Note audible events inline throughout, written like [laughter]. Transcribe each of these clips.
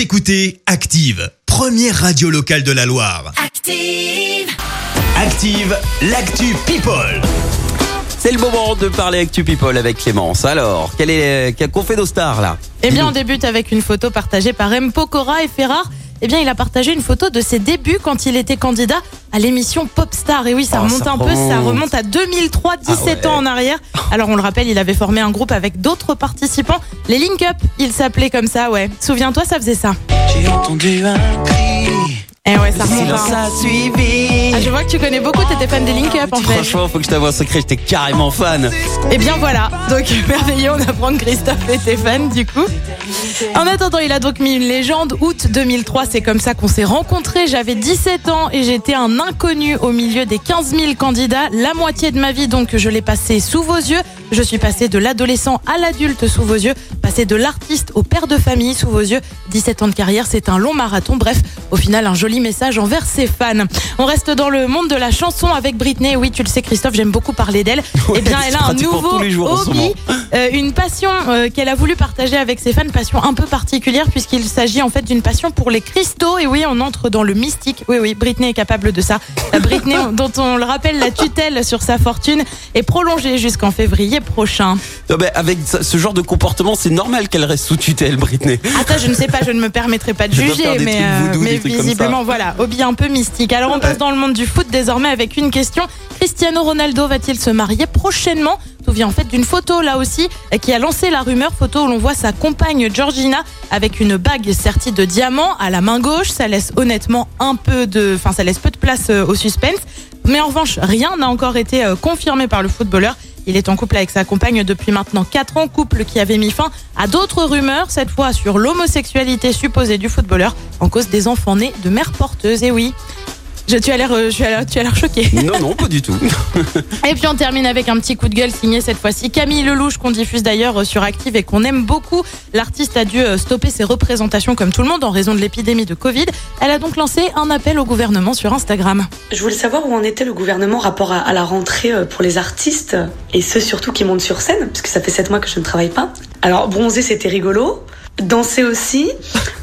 Vous écoutez Active, première radio locale de la Loire. Active. Active, l'actu People. C'est le moment de parler Actu People avec Clémence. Alors, quel est quel qu'on fait nos stars là? Eh bien, on débute avec une photo partagée par M. Pokora et Ferrar. Eh bien, il a partagé une photo de ses débuts quand il était candidat à l'émission Popstar. Et oui, ça Oh, remonte ça un peu, ça remonte. remonte à 2003, 17 Ah ouais. ans en arrière. Alors, on le rappelle, il avait formé un groupe avec d'autres participants. Les Link Up, il s'appelait comme ça, ouais. Souviens-toi, ça faisait ça. J'ai entendu un cri. Eh ouais, ça remonte. Hein. a suivi. Ah, je vois que tu connais beaucoup, t'étais fan des Link Up en fait. Franchement, faut que je t'avoue un secret, j'étais carrément fan. Et bien voilà, donc [laughs] merveilleux, on apprend que Christophe était fan du coup. En attendant, il a donc mis une légende. Août 2003, c'est comme ça qu'on s'est rencontrés. J'avais 17 ans et j'étais un inconnu au milieu des 15 000 candidats. La moitié de ma vie, donc, je l'ai passé sous vos yeux. Je suis passé de l'adolescent à l'adulte sous vos yeux, passé de l'artiste au père de famille sous vos yeux. 17 ans de carrière, c'est un long marathon. Bref, au final, un joli message envers ses fans. On reste dans le monde de la chanson avec Britney. Oui, tu le sais, Christophe, j'aime beaucoup parler d'elle. [laughs] eh bien, elle a un nouveau hobby, euh, une passion euh, qu'elle a voulu partager avec ses fans, passion un peu particulière puisqu'il s'agit en fait d'une passion pour les cristaux. Et oui, on entre dans le mystique. Oui, oui, Britney est capable de ça. Britney, [laughs] dont on le rappelle, la tutelle sur sa fortune est prolongée jusqu'en février prochain. Non, mais avec ce genre de comportement, c'est normal qu'elle reste sous tutelle, Britney. Ah, ça, je ne sais pas, je ne me permettrai pas de [laughs] juger, mais, euh, voodoo, mais visiblement, voilà, hobby un peu mystique. Alors, on passe dans le monde du foot désormais avec une question. Cristiano Ronaldo va-t-il se marier prochainement? Tout vient en fait d'une photo là aussi qui a lancé la rumeur, photo où l'on voit sa compagne Georgina avec une bague sertie de diamants à la main gauche. Ça laisse honnêtement un peu de, enfin, ça laisse peu de place euh, au suspense. Mais en revanche, rien n'a encore été euh, confirmé par le footballeur. Il est en couple avec sa compagne depuis maintenant 4 ans, couple qui avait mis fin à d'autres rumeurs, cette fois sur l'homosexualité supposée du footballeur en cause des enfants nés de mères porteuses. Et oui, je, tu as l'air euh, tu as l'air- tu as l'air choqué. [laughs] Non, non, pas du tout. [laughs] Et puis on termine avec un petit coup de gueule signé cette fois-ci Camille Lelouch qu'on diffuse d'ailleurs euh, sur Active et qu'on aime beaucoup. L'artiste a dû euh, stopper ses représentations comme tout le monde en raison de l'épidémie de Covid. Elle a donc lancé un appel au gouvernement sur Instagram. Je voulais savoir où en était le gouvernement rapport à, à la rentrée pour les artistes et ceux surtout qui montent sur scène, puisque ça fait sept mois que je ne travaille pas. Alors bronzer c'était rigolo, danser aussi,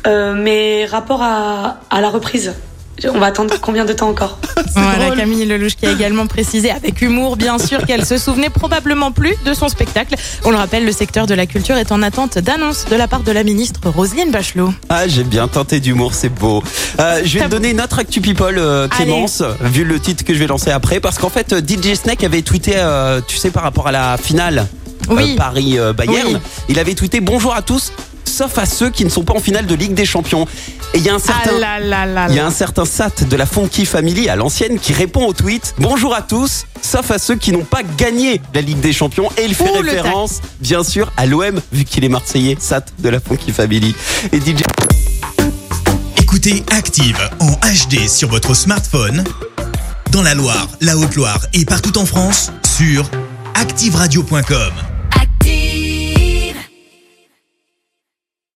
euh, mais rapport à, à la reprise, on va attendre combien de temps encore [laughs] Voilà Camille Lelouch qui a également précisé avec humour bien sûr qu'elle se souvenait probablement plus de son spectacle. On le rappelle, le secteur de la culture est en attente d'annonces de la part de la ministre Roselyne Bachelot. Ah, j'ai bien tenté d'humour, c'est beau. Euh, je vais te donner notre actu people, euh, Clémence, vu le titre que je vais lancer après, parce qu'en fait, euh, DJ Snake avait tweeté, euh, tu sais, par rapport à la finale Oui. Paris-Bayern, Oui. il avait tweeté bonjour à tous, sauf à ceux qui ne sont pas en finale de Ligue des Champions. Et il y a un certain. Ah là là là Il y a là. un certain Sat de la Funky Family à l'ancienne qui répond au tweet Bonjour à tous, sauf à ceux qui n'ont pas gagné la Ligue des Champions. Et il fait Ouh, référence, bien sûr, à l'OM, vu qu'il est Marseillais, Sat de la Funky Family. Et DJ. Écoutez Active en HD sur votre smartphone, dans la Loire, la Haute-Loire et partout en France, sur activeradio.com.